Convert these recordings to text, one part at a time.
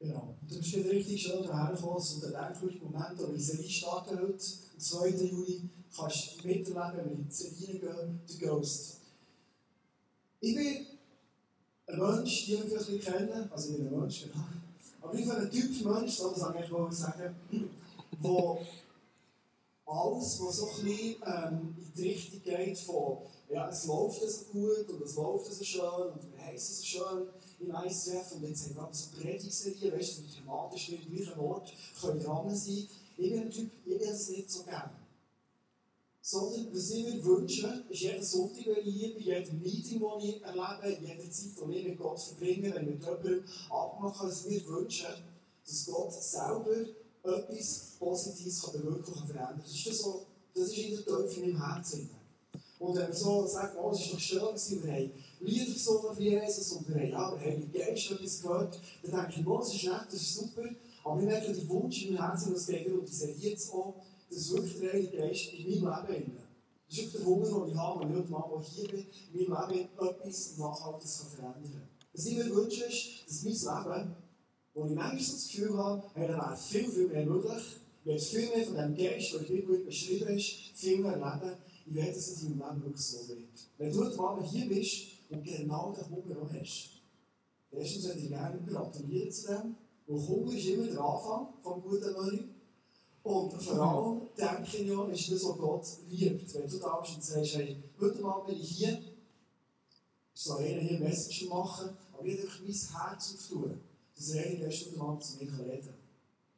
Genau. Und du bist wieder richtig schön hierher gekommen, so der denkwürdige Moment, wo wir die Serie starten heute, am 2. Juli, kannst du miterleben, wenn wir in die Serie gehen, The Ghost. Ich bin ein Mensch, die mich vielleicht kennen, also ich bin ein Mensch, genau. Aber ich bin ein Typ Mensch, das kann ich wohl sagen, wo alles, was so ein bisschen ähm, in die Richtung geht von, ja, es läuft so gut und es läuft so schön und wir heißen so schön im ICF und jetzt haben wir so Predigserien, weißt du, thematisch nicht am gleichen Ort können dran sein. Ich bin ein Typ, ich will es nicht so gerne. Sondern was ich mir wünsche, ist jeden Sonntag, wenn ich hier bin, jedem Meeting, das ich erlebe, jede Zeit, die ich mit Gott verbringe, wenn wir mit jemandem abmachen, dass wir wünschen, dass Gott selber etwas Positives kann bewirken kann, verändern Das ist, das so, das ist in der Teufel meinem Herzen. Und wenn wir so sagen, oh, es ist doch schön gewesen, wir haben Lieder gesungen für Jesus und wir haben ja, wir haben Geist etwas gehört, dann denke ich, oh, das ist nett, das ist super, aber ich merke den Wunsch in meinem Herzen, was geht und diese jetzt auch, dass wirklich der Heilige Geist in meinem Leben ist. Das ist der Hunger, den ich habe, und heute Mal, ich hier bin, in meinem Leben etwas Nachhaltiges verändern kann. Was ich mir wünsche, ist, dass mein Leben wo ich manchmal das Gefühl habe, hey, da wäre viel, viel mehr möglich. Ich will viel mehr von dem Geist, der in der Bibel beschrieben ist, viel mehr erleben. Ich will, dass es in meinem Leben wirklich so wird. Wenn du heute Abend hier bist und genau den Hunger auch hast, erstens würde ich gerne gratulieren zu dem, weil Hunger ist immer der Anfang vom guten Menü. Und vor allem denke ich ja, ist das, was Gott liebt. Wenn du da bist und sagst, hey, heute Abend bin ich hier, ich soll einer hier Message machen, aber ich will mein Herz auftun dass er eigentlich erst Abend zu mir reden kann.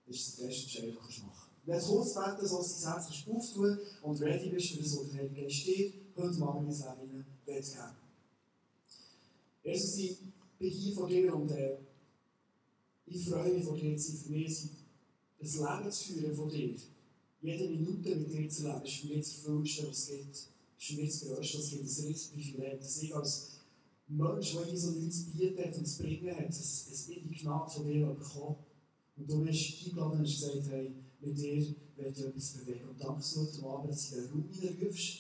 Das ist das Beste, was du einfach machen kannst. Wenn du kurz beten sollst, dein Herz auftun und ready bist für das, was der Heilige Geist steht, heute Morgen in dein Leben geben. Jesus, ich bin hier vor dir und äh, ich freue mich vor dir zu sein. Für mich ein Leben zu führen von dir. Jede Minute mit dir zu leben, ist für mich das Erfüllste, was es. Das ist für mich das Größte, was es gibt. Das ist ein Privileg, dass ich als Mensch, der so nichts bieten hat und zu bringen hat, es, es wird die Gnade von dir bekommen. Und du bist eingeladen und hast gesagt, hey, mit dir werde ich etwas bewegen. Und danke dass du den Raum hineinrufst,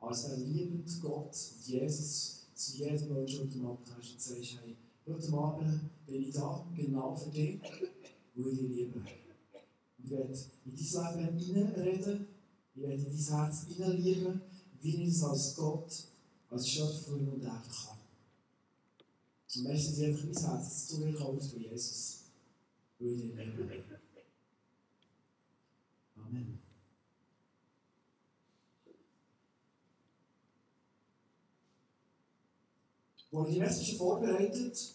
als ein liebender Gott und Jesus zu jedem Menschen heute Abend hast und sagst, hey, heute Abend bin ich da, genau für dich, wo ich dich liebe. Und ich werde in dein Leben hineinreden, ich werde in dein Herz hineinlieben, wie ich es als Gott, als Schöpfer und einfach kann. Und meistens einfach mein Herz zu mir gekauft von Jesus. Weil ich ihn liebe. Amen. Als ich die Message vorbereitet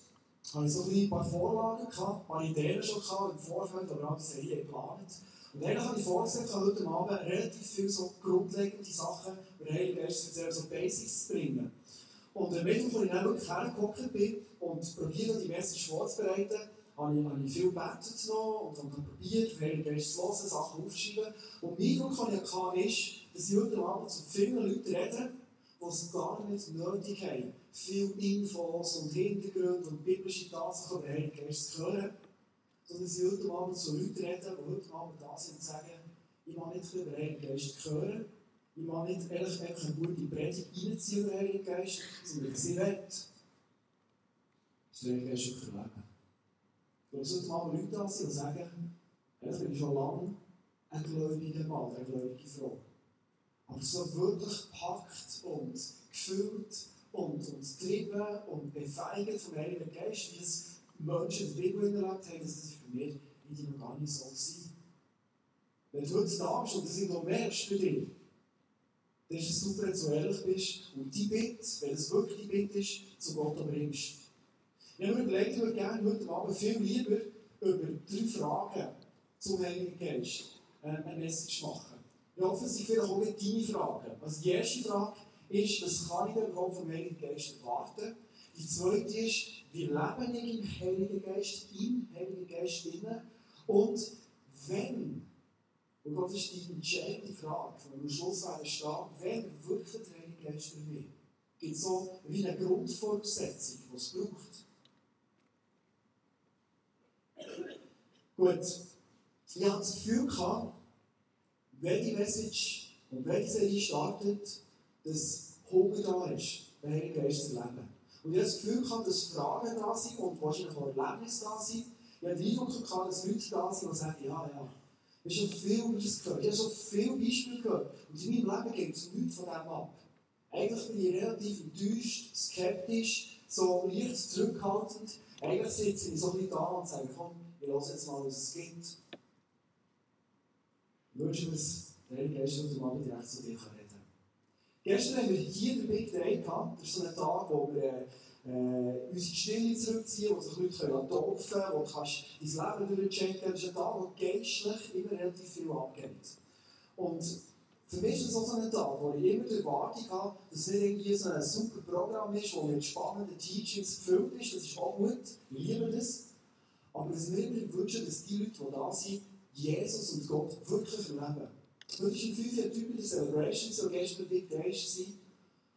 habe ich so ein paar Vorlagen gehabt, ein paar Ideen schon gehabt im Vorfeld, aber auch die Serie geplant. Und eigentlich habe ich vorgesehen, heute Abend relativ viele so grundlegende Sachen über den Heiligen Geist so Basics zu bringen. Und am Mittwoch, als ich dann wirklich hergekommen bin und probiert die Message vorzubereiten, habe ich, habe ich viel gebetet noch und habe probiert, Heilige Geist zu hören, Sachen aufzuschreiben. Und mein Eindruck, den ich hatte, ist, dass ich heute Abend zu vielen Leuten rede, die es gar nicht nötig haben, viel Infos und Hintergründe und biblische Tatsachen über den Heiligen Geist zu hören, sondern ich heute Abend zu Leuten rede, die heute Abend da sind und sagen, ich will nicht über den Heiligen Geist hören, ich will nicht ehrlich einfach eine gute Predigt reinziehen über den Heiligen Geist, sondern ich sie will. Das Heilige Geist wirklich erleben. Ich glaube, sollten mal Leute da sein, die sagen, ich bin schon lange ein gläubiger Mann, eine gläubige Frau. Aber so wirklich packt und gefüllt und, und getrieben und befeigert vom Heiligen Geist, wie es Menschen in der Bibel erlebt haben, das ist für mich noch gar nicht so gewesen. Wenn du heute da bist und das nicht merkst bei dir, dann ist es super, wenn du ehrlich bist und die Bitte, wenn es wirklich die Bitte ist, zu Gott bringst. Ich habe mir überlegt, ich gerne heute Abend viel lieber über drei Fragen zum Heiligen Geist äh, eine Message machen. Ich hoffe, es sind vielleicht auch nicht deine Fragen. Also die erste Frage ist, was kann ich denn überhaupt vom Heiligen Geist erwarten? Die zweite ist, wie lebe ich im Heiligen Geist, im Heiligen Geist drin? Und wenn und das ist die entscheidende Frage, die am Schluss stehen, wer wirkt der Heilige Geist für mich? Gibt es so wie eine Grundvoraussetzung, die es braucht? Gut, ich hatte das Gefühl wenn die Message und wenn die Serie startet, dass Hunger da ist, den Heiligen Geist zu erleben. Und ich habe das Gefühl gehabt, dass Fragen da sind und wahrscheinlich auch Erlebnisse da sind, Ich hatte den Eindruck, gehabt, dass Leute da sind, die sagen, ja, ja, ich habe schon viel das gehört, ich habe schon viele Beispiele gehört. Und in meinem Leben geht es nichts von dem ab. Eigentlich bin ich relativ enttäuscht, skeptisch, so leicht zurückhaltend. Eigentlich sitze ich so ein da und sage, komm, ich höre jetzt mal, was es gibt. Wünsche mir es, der Heilige Geist heute Abend direkt zu dir reden. Gestern haben wir hier den Big Day gehabt. Das ist so ein Tag, wo wir äh, unsere Stille zurückziehen, wo sich Leute können taufen können, wo du kannst dein Leben durchchecken Das ist ein Tag, wo geistlich immer relativ viel abgeht. Und für mich ist es auch so ein Tag, wo ich immer die Erwartung habe, dass es nicht irgendwie so ein super Programm ist, das mit spannenden Teachings gefüllt ist. Das ist auch gut, ich liebe das. Aber dass wir immer wünschen, dass die Leute, die da sind, Jesus und Gott wirklich erleben. Heute ist im 5. Typ der Celebration, so gestern Big Day war.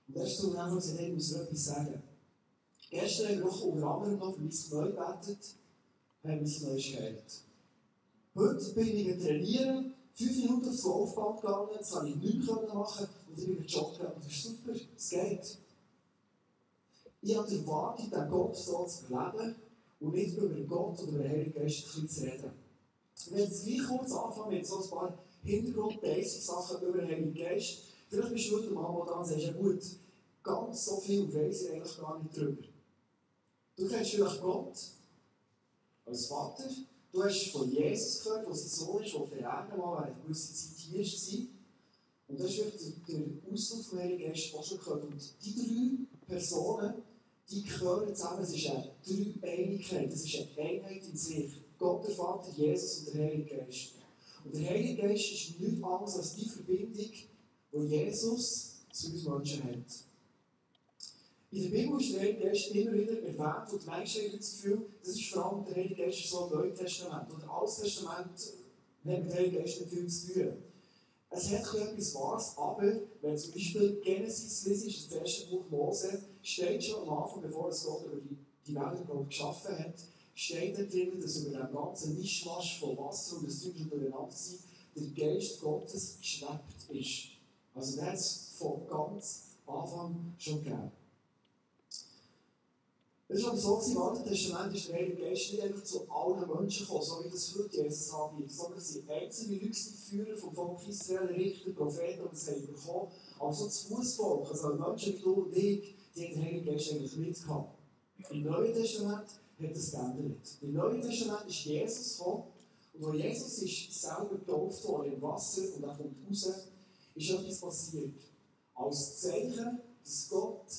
Und da ist so einfach gesagt, ich muss etwas sagen. Gestern haben wir noch unter anderem noch für mein Knie gebetet, haben wir Neues geheilt. Heute bin ich trainieren, fünf Minuten aufs Laufband gegangen, das habe ich nicht mehr machen und ich bin joggen und das ist super, es geht. Ich habe erwartet, den Gott so zu erleben und nicht über Gott oder den Heiligen Geist zu reden. Wir werden jetzt gleich kurz anfangen mit so ein paar Hintergrund-Basic-Sachen über den Heiligen Geist. Vielleicht bist du heute mal da und sagst, ja gut, ganz so viel weiß ich eigentlich gar nicht drüber. Du kennst vielleicht Gott als Vater. Du hast von Jesus gehört, der sein Sohn ist, der für Erden mal eine gewisse Zeit hier war. Und das ist der Ausdruck vom Heiligen Geist auch schon gehört. Und die drei Personen, die gehören zusammen. Es ist eine Dreieinigkeit, es ist eine Einheit in sich. Gott, der Vater, Jesus und der Heilige Geist. Und der Heilige Geist ist nichts anderes als die Verbindung, die Jesus zu uns Menschen hat. In der Bibel ist der Heilige Geist immer wieder erwähnt und die Menschen haben das Gefühl, das ist vor allem der Heilige Geist so im Neuen Testament. Und Alten Testament hat mit der Heilige Geist nicht viel zu tun. Es hat etwas Wahres, aber wenn zum Beispiel Genesis liest, das erste Buch Mose, steht schon am Anfang, bevor es Gott über die, die Welt geschaffen hat, steht da drin, dass über den ganzen Mischmasch von Wasser und das Zeug durcheinander sind, der Geist Gottes geschwebt ist. Also der hat es von ganz Anfang schon gegeben. Es aber so, im Alten Testament ist der Heilige Geist nicht einfach zu allen Menschen gekommen, so wie das heute Jesus anbietet, sondern es sind einzelne Leute, vom Volk Israel, Richter, Propheten, und das haben bekommen. Aber so das Fußvolk, also Menschen wie du und ich, die haben den Heiligen Geist eigentlich nicht gehabt. Im Neuen Testament hat es geändert. Im Neuen Testament ist Jesus gekommen, und wo Jesus ist selber getauft worden im Wasser und er kommt raus, ist etwas passiert. Als Zeichen, dass Gott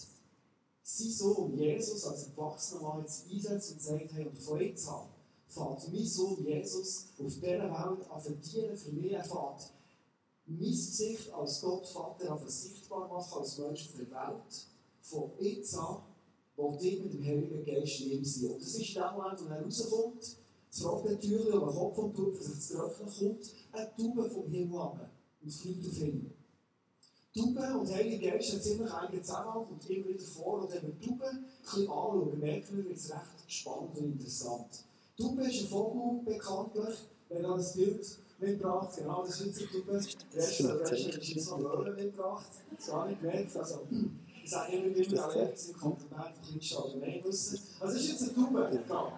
sein Sohn Jesus als erwachsener Mann jetzt einsetzt und sagt, hey, und von jetzt an fährt mein Sohn Jesus auf dieser Welt an verdienen für mich. Er fährt mein Gesicht als Gott Vater an sichtbar machen als Mensch auf der Welt. Von jetzt an will ich mit dem Heiligen Geist neben sein. Und das ist der Moment, wo er rauskommt, das Rockentürchen am Kopf vom Tupfer sich zu trocknen kommt, eine Taube vom Himmel ab und fliegt auf ihn. Tauben und Heilige Geist haben ziemlich engen Zusammenhang und immer wieder vor. Und wenn wir Tauben ein bisschen anschauen, merken wir, wird es recht spannend und interessant. Tauben ist ein Vogel bekanntlich, wenn er das Bild mitgebracht genau, das ist jetzt Tauben. Der Rest der Rest hat jetzt noch Möhren mitgebracht, das gar nicht gemerkt. Also, ich sage immer wieder, alle sind im Kanton Bern ein bisschen allgemein wissen. Was ist jetzt eine Taube? Genau.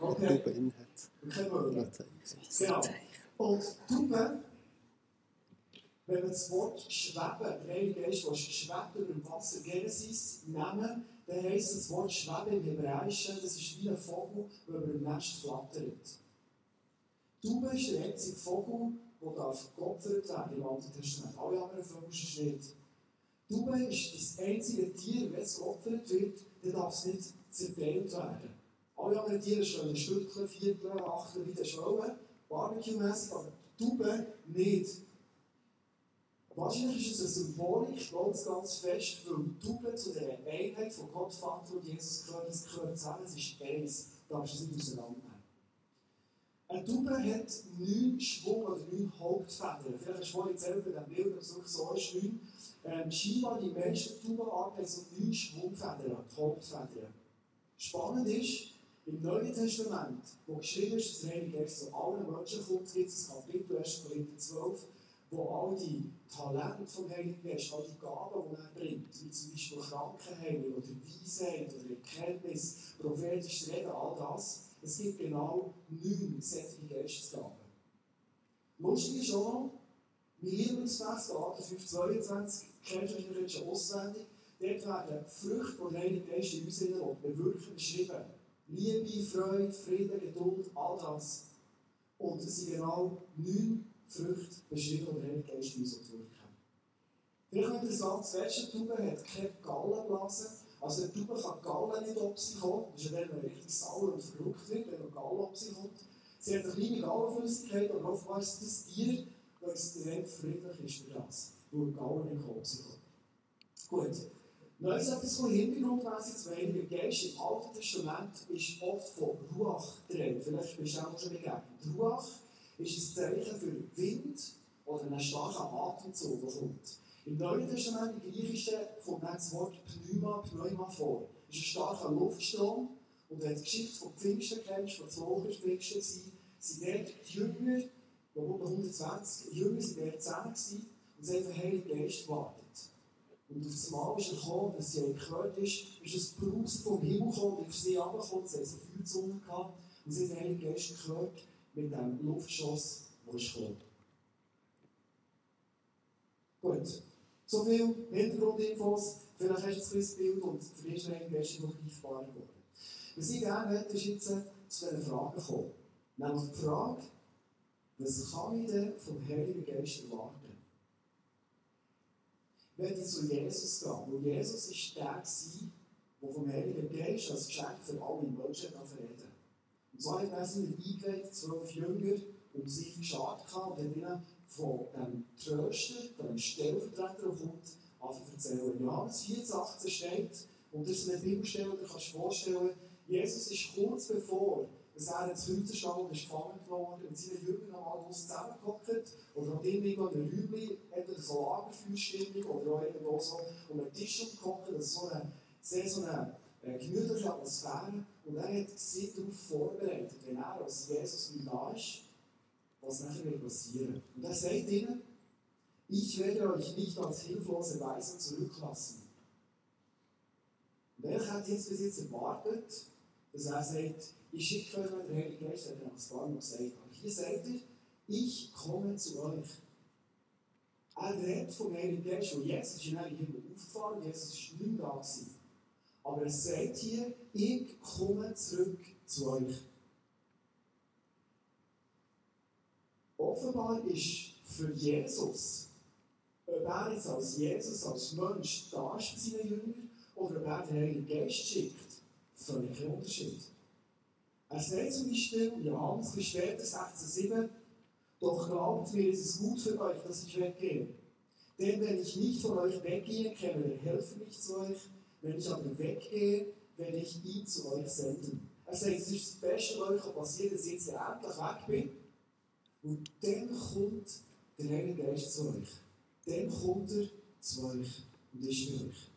Okay. Keine Möhren. Genau. Und Tauben wenn wir das Wort schweben, der Heilige Geist, der schwebt über dem Wasser, Genesis nehmen, dann heisst das Wort schweben im Hebräischen, das ist wie ein Vogel, der über dem Nest flattert. Taube ist der einzige Vogel, der geopfert werden im Alten Testament. Alle anderen Vögel ist nicht. Taube ist das einzige Tier, wenn es geopfert wird, dann darf es nicht zerteilt werden. Alle anderen Tiere stellen Stückchen, Viertel, Achtel, wie der Schwellen, Barbecue-mässig, aber Taube nicht. Wahrscheinlich ist es eine Symbolik ganz, ganz fest, weil Tauben zu der Einheit von Gott, Vater und Jesus gehört, das gehört zusammen, es ist eins, da ist es nicht auseinandernehmen. Eine Taube hat neun Schwung oder neun Hauptfedern. Vielleicht hast du vorhin erzählt bei diesem Bild, dass es wirklich so ist, neun. Ähm, scheinbar die meisten Taubenarten haben so neun Schwungfedern, die Hauptfedern. Spannend ist, im Neuen Testament, wo geschrieben ist, dass Heilige Geist zu allen Menschen kommt, gibt es ein Kapitel 1. Korinther 12, wo all die Talente vom Heiligen Geist, all die Gaben, die er bringt, wie zum Beispiel Krankenheilung oder Weisheit oder Erkenntnis, prophetisches Reden, all das, es gibt genau neun solche Geistesgaben. Lustig ist auch mein Lieblingsfest, Galater 5,22, kennst du jetzt schon auswendig, dort werden Früchte, die der Heilige Geist in uns bewirken, beschrieben. Liebe, Freude, Frieden, Geduld, all das. Und es sind genau neun Früchte beschrieben, die der Heilige Geist in uns wirken. Vielleicht noch interessant, das Taube hat keine Gallenblase. Also der Taube kann Gallen nicht auf sie kommen. Das ist ja dann, wenn richtig sauer und verrückt wird, wenn noch Gallen auf sie kommt. Sie hat eine kleine Gallenflüssigkeit, aber offenbar ist das Tier, es direkt friedlich ist für das. Weil Gallen nicht auf sie kommt. Gut. Noch etwas von Hintergrundmäßig zum Heiligen Geist im Alten Testament ist oft von Ruach die Vielleicht bist du auch schon begegnet. Ruach ist ein Zeichen für Wind oder einen starken Atemzug, der kommt. Im Neuen Testament, im Griechischen, kommt dann das Wort Pneuma, Pneuma vor. Es ist ein starker Luftstrom. Und wenn du die Geschichte von Pfingsten kennst, von zwei Wochen Pfingsten sind dort die Jünger, die über 120 Jünger sind dort zusammen gewesen, und sie haben den Heiligen Geist gewartet. Und auf das Mal ist er gekommen, dass sie gehört ist, ist das Brausen vom Himmel gekommen, und auf sie herabgekommen, sie haben so Feuerzungen gehabt, und sie haben den Heiligen Geist gehört mit dem Luftschuss, der ist gekommen. Gut. So viel Hintergrundinfos. Vielleicht hast du ein Bild und für dich ist der noch greifbarer geworden. Was ich gerne möchte, ist jetzt zu diesen Fragen kommen. Nämlich die Frage, was kann ich denn vom Heiligen Geist erwarten? Wenn ich zu Jesus gehe, wo Jesus ist der war, der vom Heiligen Geist als Geschenk für alle Menschen reden Und zwar hat er sie eingeweiht, zwölf Jünger, um sich geschart und hat ihnen von dem Tröster, dem Stellvertreter, kommt, anfangen erzählen. In Johannes 14, steht, und das ist eine Bibelstelle, die du kannst vorstellen, Jesus ist kurz bevor dass er ins Kreuz stand und ist gefangen worden und seine Jünger noch mal zusammengehockt oder hat irgendwo in einem Räumchen, entweder so Lagerfeuerstimmung oder auch irgendwo so um einen Tisch umgehockt, das ist so eine, sehr so eine äh, gemütliche Atmosphäre und er hat sich darauf vorbereitet, wenn er als Jesus wieder da ist, was nachher wird passieren. Und er sagt ihnen, ich werde euch nicht als hilflose Weisen zurücklassen. Und er hat jetzt bis jetzt erwartet, dass er sagt, ich schicke euch mit der Heilige Geist, hat er nach Mal gesagt. Aber hier sagt er, ich komme zu euch. Er redet vom Heiligen Geist, und jetzt ist er eigentlich immer aufgefahren, Jesus ist nicht mehr da gewesen. Aber er sagt hier, ich komme zurück zu euch. Offenbar ist für Jesus, ob er jetzt als Jesus, als Mensch da ist für seine Jünger oder ob er den Heiligen Geist schickt, völlig ein Unterschied. Er sagt zum Beispiel, Johannes, später, 16,7, doch glaubt mir, es ist gut für euch, dass ich weggehe. Denn wenn ich nicht von euch weggehe, käme der Helfer nicht zu euch. Wenn ich aber weggehe, werde ich ihn zu euch senden. Er sagt, es ist das Beste, was euch passiert, dass ich jetzt endlich weg bin und dann kommt der Heilige Geist zu euch. Dann kommt er zu euch und ist für euch.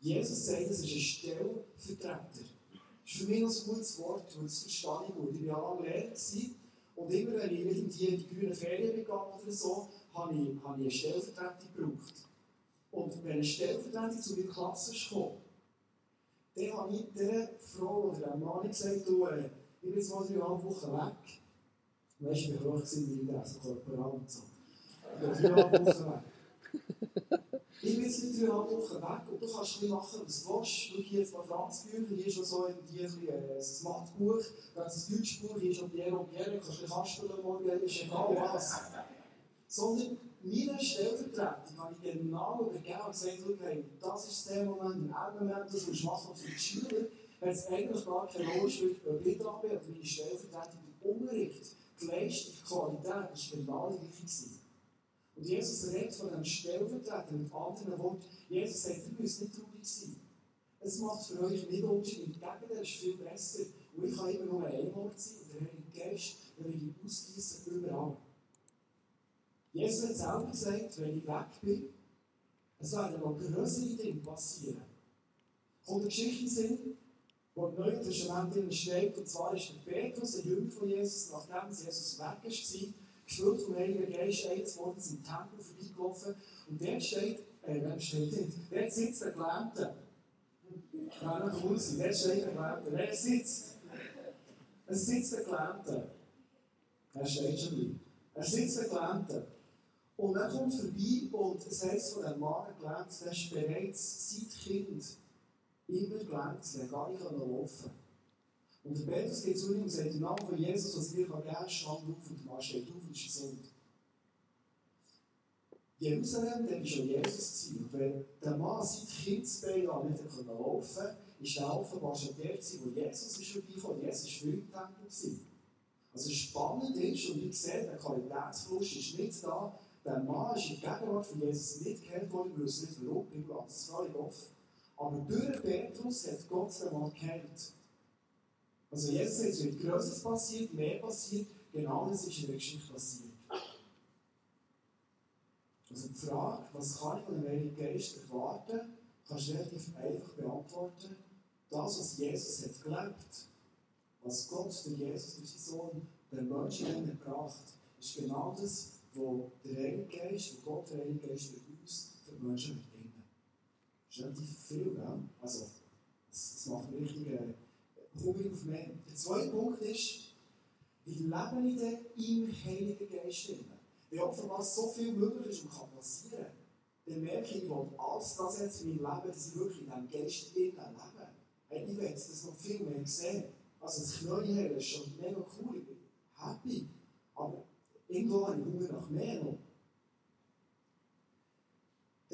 Jesus sagt, es ist ein Stellvertreter. Das ist für mich ein gutes Wort, und das verstehe ich. Ich war ja lange Lehrer und immer wenn ich irgendwie in die grünen Ferien begann oder so, habe ich, habe ich eine Stellvertretung gebraucht. Und wenn eine Stellvertretung zu meiner Klasse kam, dann habe ich der Frau oder dem Mann gesagt, du, äh, ich bin jetzt mal dreieinhalb Wochen weg. Weißt du, wie hoch sind Korporal und so. Ich bin dreieinhalb Wochen weg. Ich bin jetzt dreieinhalb Wochen weg und du kannst machen, was du willst. Schau hier Franzbücher, hier schon so ein, äh, ein das Deutschbuch, hier noch Pierre und Pierre, kannst du morgen, ist egal was. Sondern meine Stellvertretung habe ich genau übergeben und gesagt, okay, das ist der Moment, im Moment, das musst du machen für die Schüler, wenn es eigentlich gar keine Rolle spielt, ob ich dran bin oder meine Stellvertretung im Unterricht die die Qualität war die gleiche. Und Jesus redet von einem Stellvertreter. Mit anderen Worten, Jesus sagt, ihr müsst nicht traurig sein. Es macht für euch nicht Unterschied. Im Gegenteil, ist viel besser. Und ich kann immer nur ein Ort sein und der Heilige Geist, der will ich ausgießen überall. Jesus hat selber gesagt, wenn ich weg bin, es werden noch größere Dinge passieren. Kommt eine Geschichte sind, wo im Neuen Testament steht, und zwar ist der Petrus, ein Jünger von Jesus, nachdem Jesus weg war, gefüllt vom Heiligen Geist, eines Morgens im Tempel vorbeigelaufen und dort steht, äh, wer steht dort? Dort sitzt der Gelähmte. Kann noch cool sein, dort steht der Gelähmte. Wer sitzt? ein Sitz der Gelähmten. Er steht schon drin. Er sitzt der Gelähmten. Und er kommt vorbei und es heißt von dem Mann gelähmt, der ist bereits seit Kind immer gelähmt, er gar nicht laufen Und der Petrus geht zu ihm und sagt, im Namen von Jesus, was dir geben kann, stand auf und der Mann steht auf und ist gesund. Jerusalem, der war schon Jesus. Und wenn der Mann seit Kindesbein an nicht laufen konnte, ist er offenbar schon der, wo Jesus ist vorbeigekommen. Jesus war viel im Tempel. Also spannend ist, und ich sehe, der Qualitätsfluss ist nicht da, der Mann ist in der Gegenwart von Jesus nicht geheilt worden, wir wissen nicht die Bibel das völlig offen. Aber durch Petrus hat Gott den Mann geheilt. Also Jesus es wird Größeres passiert, mehr passiert, genau das ist in der Geschichte passiert. Also die Frage, was kann ich von dem Heiligen Geist erwarten, kannst du relativ einfach beantworten. Das, was Jesus hat gelebt, was Gott durch Jesus, durch seinen Sohn, den Menschen gebracht ist genau das, was der Heilige Geist, wo Gott, der Heilige Geist, durch uns für die Menschen bringen. Relativ viel, ja? Also, das macht mich richtig äh, hungrig auf mehr. Der zweite Punkt ist, wie lebe ich denn im Heiligen Geist drin? Wenn offenbar so viel möglich ist und kann passieren, dann merke ich, ich will alles das jetzt in meinem Leben, dass ich wirklich in diesem Geist drin lebe. Hey, ich will das noch viel mehr sehen. Also das Knäuel ist schon mega cool, ich bin happy. Aber irgendwo habe ich Hunger nach mehr noch.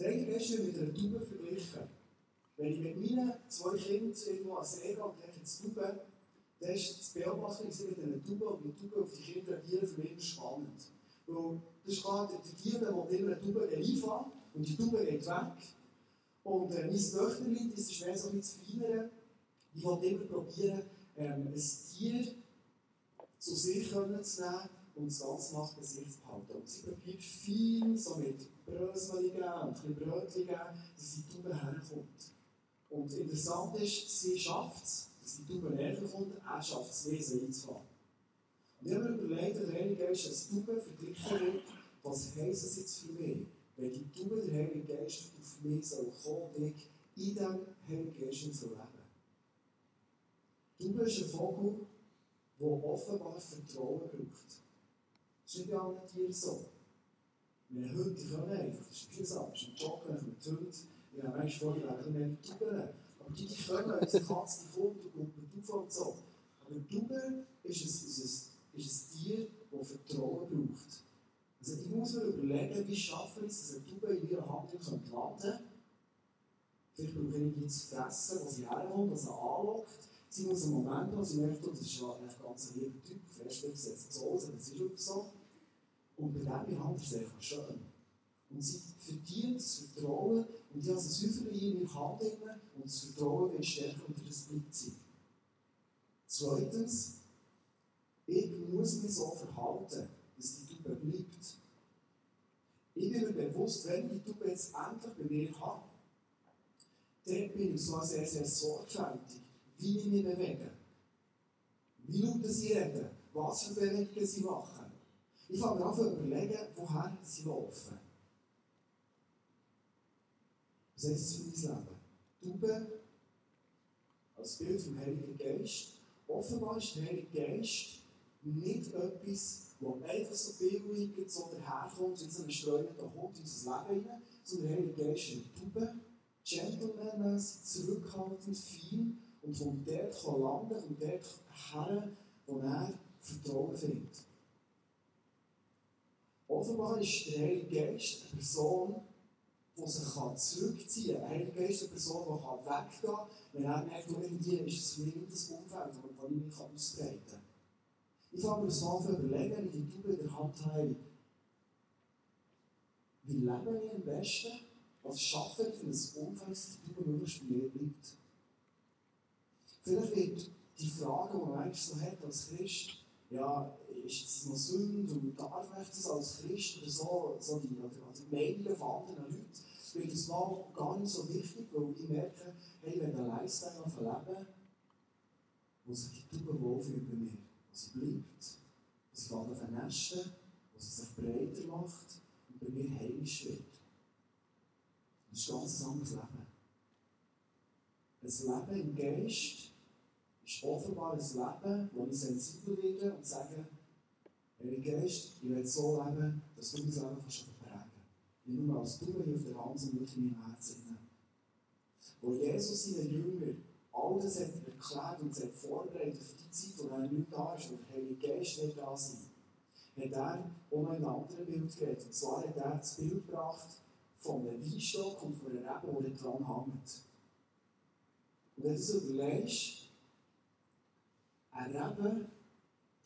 Wird mit einer Taube verglichen. Wenn ich mit meinen zwei Kindern irgendwo an See gehe und denke, das Taube, dann ist das Beobachten mit einer Taube und mit Taube auf die Kinder reagieren für mich spannend. Weil das ist klar, der Tier will immer eine Taube einfahren und die Taube geht weg. Und äh, mein Töchterchen, das ist mehr so ein bisschen feinere, ich will immer probieren, ähm, ein Tier zu sich zu nehmen und das Ganze nach bei sich zu behalten. Und sie probiert viel so mit Bröseln und ein geben, dass die Taube herkommt. Und interessant ist, sie schafft es, dass die Taube näher kommt, er schafft es, Wesen einzufahren. Und ich habe mir überlegt, der Heilige Geist als Taube verglichen wird, was heisst das jetzt für mich? Wenn die Taube der Heilige Geist auf mich soll kommen in diesem Heiligen Geist soll leben. Taube ist ein Vogel, der offenbar Vertrauen braucht. Das ist nicht bei allen Tieren so. Wir Hunde können das ist gesagt, das ist ein Joggen, mit Hunden. Ich habe manchmal vorher ein mehr Tauben. Aber die, die können, unsere Katze die kommt und kommt auf und so. Aber Tauben ist ein, ist, ein, ist ein Tier, das Vertrauen braucht. Also ich muss mir überlegen, wie schaffe ich es, dass eine Taube in ihrer Hand landen könnte. Vielleicht brauche ich die zu fressen, wo sie herkommt, was sie anlockt. Sie muss einen Moment haben, sie merkt, das ist ein ganz lieber Typ, festlich setzt so es ist wirklich so. Und dem behandelt sie einfach schön. Und sie verdient das Vertrauen und ich habe es häufig in ihrer Hand und das Vertrauen wird stärker unter das bleibt sie. Zweitens, ich muss mich so verhalten, dass die Tube bleibt. Ich bin mir bewusst, wenn ich die Tube jetzt endlich bei mir habe, dann bin ich so sehr, sehr sorgfältig wie ich mich bewege, wie laut sie reden, was für Bewegungen sie machen. Ich fange an zu überlegen, woher sie laufen. Was heißt das für mein Leben? Taube als Bild vom Heiligen Geist. Offenbar ist der Heilige Geist nicht etwas, das einfach so billig so daherkommt, wie so ein streunender Hund in unser Leben hinein, sondern der Heilige Geist ist eine Taube, gentlemanmäßig, zurückhaltend, fein und von dort landen und dort her, wo er Vertrauen findet. Offenbar ist der Heilige Geist eine Person, die sich zurückziehen kann. Der Heilige Geist ist eine Person, die weggehen kann, wenn er merkt, irgendwie ist es für das Umfeld, das ich mich ausbreiten kann. Ich fange mir an zu überlegen, wie die Taube in der Hand habe. Wie lebe ich am besten? Was schaffe ich für ein Umfeld, dass die Taube möglichst bei mir bleibt? Vielleicht wird die Frage, die man eigentlich so hat als Christ, ja, ist es noch Sünde und darf ich das als Christ oder so, so die, also die Meinungen von anderen Leuten, wird es mal gar nicht so wichtig, weil ich merke, hey, wenn der Lifestyle verleben, wo sich die Tube wohlfühlt bei mir, wo sie bleibt, wo sie fängt auf Nesten, wo sie sich breiter macht und bei mir heimisch wird. Das ist ein ganz anderes Leben. Ein Leben im Geist ist offenbar ein Leben, wo ich sensibel werde und sage, Heiliger Geist, ich will so leben, dass du mein Leben kannst prägen Nicht nur als Tube hier auf der Hand, sondern wirklich in meinem Herzen. Wo Jesus seinen Jünger all das hat erklärt und hat vorbereitet für die Zeit, wo er nicht da ist, wo der Heilige Geist nicht da sein, hat er um ein anderes Bild geredet. Und zwar hat er das Bild gebracht von einem Weinstock und von einer Rebe, die dran hängt. Und wenn du so überlegst, eine Rebe,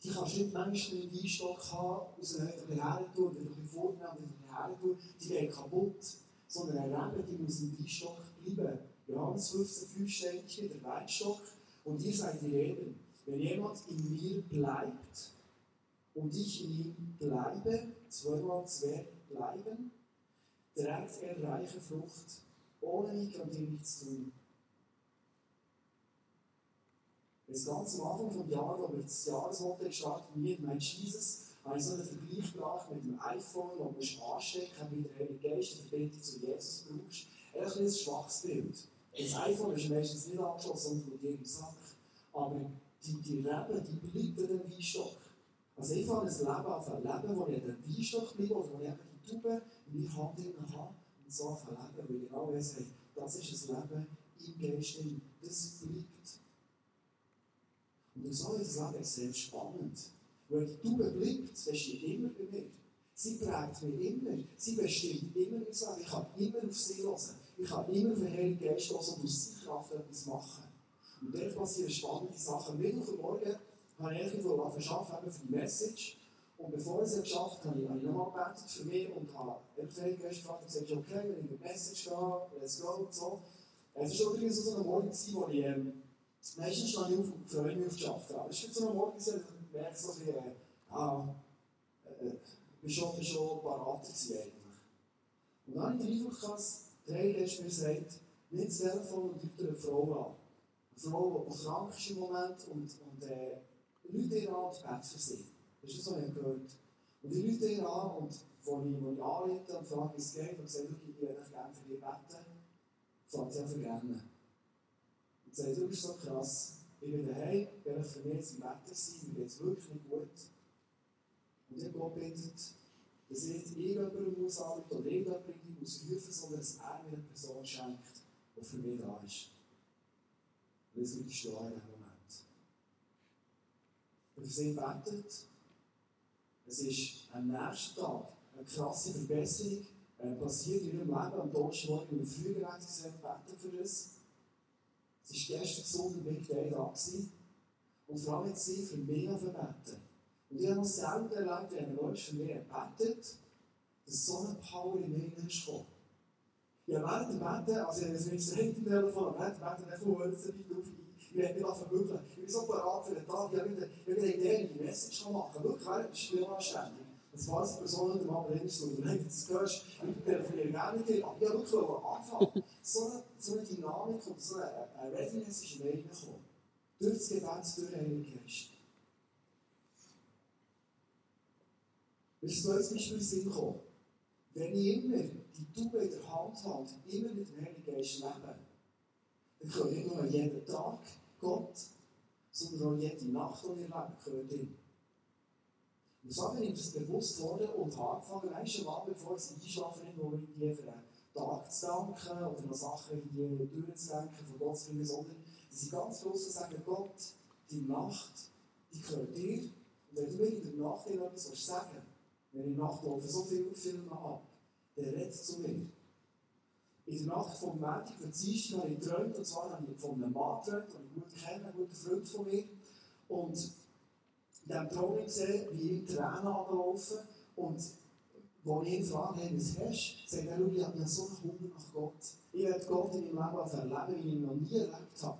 die kannst du nicht manchmal einen Weinstock haben, aus einem ein bisschen tun, wieder ein bisschen vornehmen, wieder ein tun, die geht kaputt. Sondern eine Rebe, die muss im Weinstock bleiben. Johannes 15, 5 steht hier, der Weinstock, und ihr seid die Reben. Wenn jemand in mir bleibt und ich in ihm bleibe, zweimal zwei bleiben, trägt er reiche Frucht. Ohne mich könnt ihr nichts tun. Das ganz am Anfang des Jahres, wo wir das Jahresmotto gestartet mit mein Jesus, habe ich so einen Vergleich gebracht mit dem iPhone, wo du anstecken wie der Heilige Geist in Verbindung zu Jesus brauchst. Ein, ein schwaches Bild. Das iPhone ist meistens nicht angeschlossen und mit im Sack. Aber die, die Rebe, die bleibt an dem Weinstock. Also ich fange ein Leben auf ein Leben, wo ich an dem Weinstock bleibe oder wo ich die Tube in meiner Hand habe und so auf ein Leben, weil ich genau weiss, hey, das ist ein Leben im Geist, das bleibt. Und so ist das Leben extrem spannend. Weil die Tube bleibt, das steht immer bei mir. Sie prägt mich immer. Sie bestimmt immer mein Leben. Ich kann immer auf sie hören. Ich kann immer auf den Heiligen Geist hören und aus seiner Kraft etwas machen. Und dort passieren spannende Sachen. Mittwochmorgen habe ich irgendwo arbeiten für die Message. Und bevor ich es geschafft habe, habe ich nochmal gebetet für mich und habe den Heiligen Geist gefragt und gesagt, okay, wenn ich die Message gehe, let's go und so. Es war übrigens so ein Morgen, wo ich ähm, meistens stehe ich auf und freue mich auf die Arbeit. Aber es war so ein Morgen, wo ich merke, so ein bisschen, äh, ah, äh, ich war schon, schon parat eigentlich. Und dann habe ich den Eindruck gehabt, der Geist mir sagt, nicht das Telefon und ruft eine Frau an. Eine Frau, die krank ist im Moment und, und äh, Leute ihr an und bett für sie. Das ist das, was ich gehört Und die Leute ihr an und wo ich, wo ich und frage, wie es geht, und sage, ich würde gerne für dich beten, fängt sie an zu rennen. Sagt, du bist so krass, ich bin daheim, werde für mich im Wetter sein, mir geht es wirklich nicht gut. Und ich Gott bittet, dass ich nicht irgendjemanden muss anrufen oder irgendjemanden muss rufen, sondern dass er mir eine Person schenkt, die für mich da ist. Und das würde ich stehen in diesem Moment. Und für sie betet, es ist am nächsten Tag eine krasse Verbesserung passiert in ihrem Leben. Am Donnerstagmorgen im Frühjahr hat sie beten für uns. Es war gestern gesund und Big Day da. Gewesen. Und vor allem hat sie für mich beten. Und ich habe noch selber erlebt, wenn Mensch für mich betet, dass so eine Power in mir ist gekommen. Ja, während dem Beten, also ich habe jetzt nicht direkt im Telefon, während dem Beten, dann kommt es bisschen auf, ich werde mich vermögen. Ich bin so parat für den Tag, ich habe wieder eine Idee, die Message machen Wirklich, während des Stillanständig. Das war die Person nicht mal drin, so, du hast das gehört, ich mit dir, aber ich habe wirklich anfangen. So eine, so eine Dynamik und so eine, eine Readiness ist mir reingekommen. Durch das Gebet, durch den Heiligen Geist. Ist so jetzt Beispiel Sinn gekommen. Wenn ich immer die Tube in der Hand habe immer mit dem Heiligen Geist lebe, dann gehört nicht nur jeden Tag Gott, sondern auch jede Nacht, die wir leben, gehört ihm. Und so bin ich das bewusst worden und habe angefangen, weißt schon mal, bevor ich einschlafen wo ich irgendwie für einen Tag zu danken oder noch Sachen irgendwie durchzudenken, von Gott zu bringen, sondern dass ich ganz bewusst sage, Gott, die Nacht, die gehört dir. Und wenn du mir in der Nacht etwas sagen wenn ich in Nacht laufe, so viele Filme ab, der redet zu mir. In der Nacht vom Montag von Dienstag habe ich geträumt, und zwar habe ich von einem Mann geträumt, den ich gut kenne, ein guter Freund von mir. Und in diesem Traum gesehen, wie ihm Tränen ablaufen und wo ich ihn frage, hey, was hast du? Sagt er, ich habe so einen Hunger nach Gott. Ich werde Gott in meinem Leben erleben, wie ich ihn noch nie erlebt habe.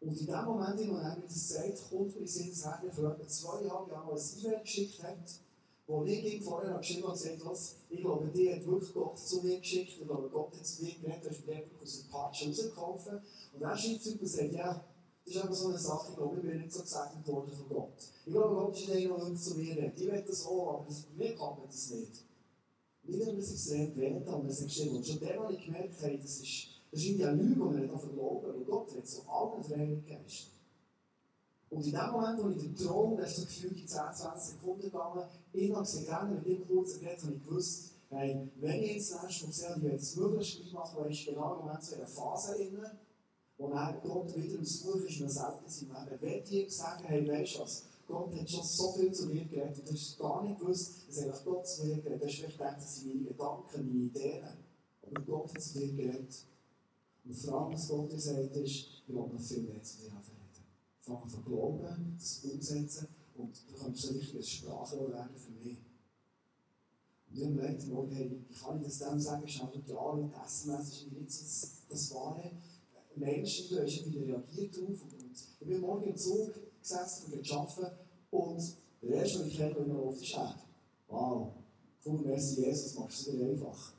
Und in dem Moment, in dem er mir das sagt, kommt mir Sinn, dass er vor zwei Jahren ein E-Mail geschickt hat, wo ich vorher geschrieben habe, gesagt was, ich glaube, die hat wirklich Gott zu mir geschickt, ich glaube, Gott hat zu mir geredet, du hast mir aus dem Patsch rausgeholfen. Und er schreibt zurück und sagt, ja, das ist einfach so eine Sache, ich glaube, ich bin nicht so gesegnet worden von Gott. Ich glaube, Gott ist nicht einer, der zu mir redet. Ich will das auch, aber das, mir klappt das nicht. Und ich habe das extrem gewählt, und. Und schon habe ich gemerkt, hey, das ist, Das ist wie eine Lüge, die man nicht glauben weil Gott hat so allen. Und in dem Moment, wo ich den Thron, das so gefühlt in 10, 20 Sekunden gegangen, habe gesehen, mit ihm kurz geredet, habe ich gewusst, hey, wenn ich jetzt nächstes Mal sehe, ich werde es möglichst gleich machen, weil ich genau Moment in einer Phase drin, wo dann Gott wieder im Suchen ist und er selten sein Leben. Wenn dir sagen, hey, weißt du was, Gott hat schon so viel zu mir geredet und du hast gar nicht gewusst, dass eigentlich Gott zu mir geredet hat. Du hast vielleicht gedacht, das sind meine Gedanken, meine Ideen. Aber Gott hat zu dir geredet. Und vor allem, was Gott dir sagt, ist, ich will noch viel mehr zu dir reden. Fang an zu glauben, das umsetzen und du kannst richtig ein Sprachrohr werden für mich. Und ich habe mir gedacht, morgen, hey, wie kann ich das dem sagen? Schnell ja, mit SMS ist nicht das, das Wahre. Schreiben, du hast wieder reagiert darauf. Und ich bin morgen im Zug gesessen und arbeiten und der erste, den ich kenne, mir oft ist er. Wow, cool, merci Jesus, machst du es dir einfach.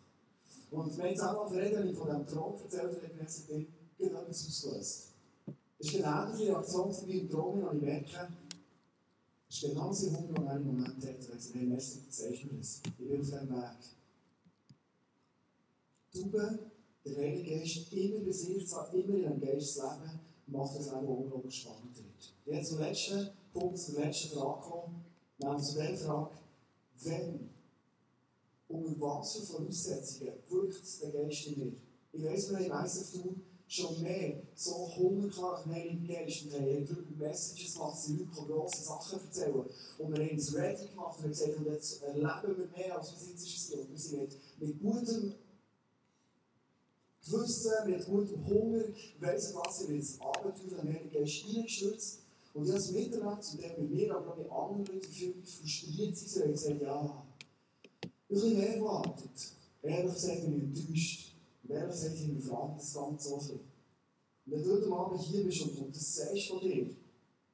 Und haben jetzt auch mal reden, von diesem Traum erzählt, und ich habe gesagt, ich bin etwas ausgelöst. Das ist genau die Reaktion wie im Traum, und ich merke, das ist genau so Hunger, er im Moment hat. Er sagt, hey, merci, zeigst mir das. Ich bin auf diesem Weg. Tauben, der Heilige Geist, immer zu immer in einem Geist leben, macht das Leben unglaublich spannend wird. Jetzt zum letzten Punkt, zur letzten Frage kommen, nämlich zu der Frage, wenn, unter was für Voraussetzungen wirkt der Geist in mir? Ich weiss, wir haben meistens du schon mehr so Hunger nach dem Heiligen Geist und haben darüber Messages gemacht, sie Leute grosse Sachen erzählen. Und wir haben es ready gemacht und haben gesagt, jetzt erleben wir mehr, als wir jetzt sind. Und wir sind mit gutem Gewissen, mit gutem Hunger, weiss was, ich das Abenteuer am Heiligen Geist hineingestürzt. Und ich habe es miterlebt, zu dem bei mir, aber auch anderen Leuten, die frustriert sind, gesagt, ja, ein bisschen mehr erwartet. Ehrlich gesagt bin ich enttäuscht. Und ehrlich gesagt, ich hinterfrage das Ganze so ein bisschen. Und wenn du heute hier bist und, und das sagst von dir,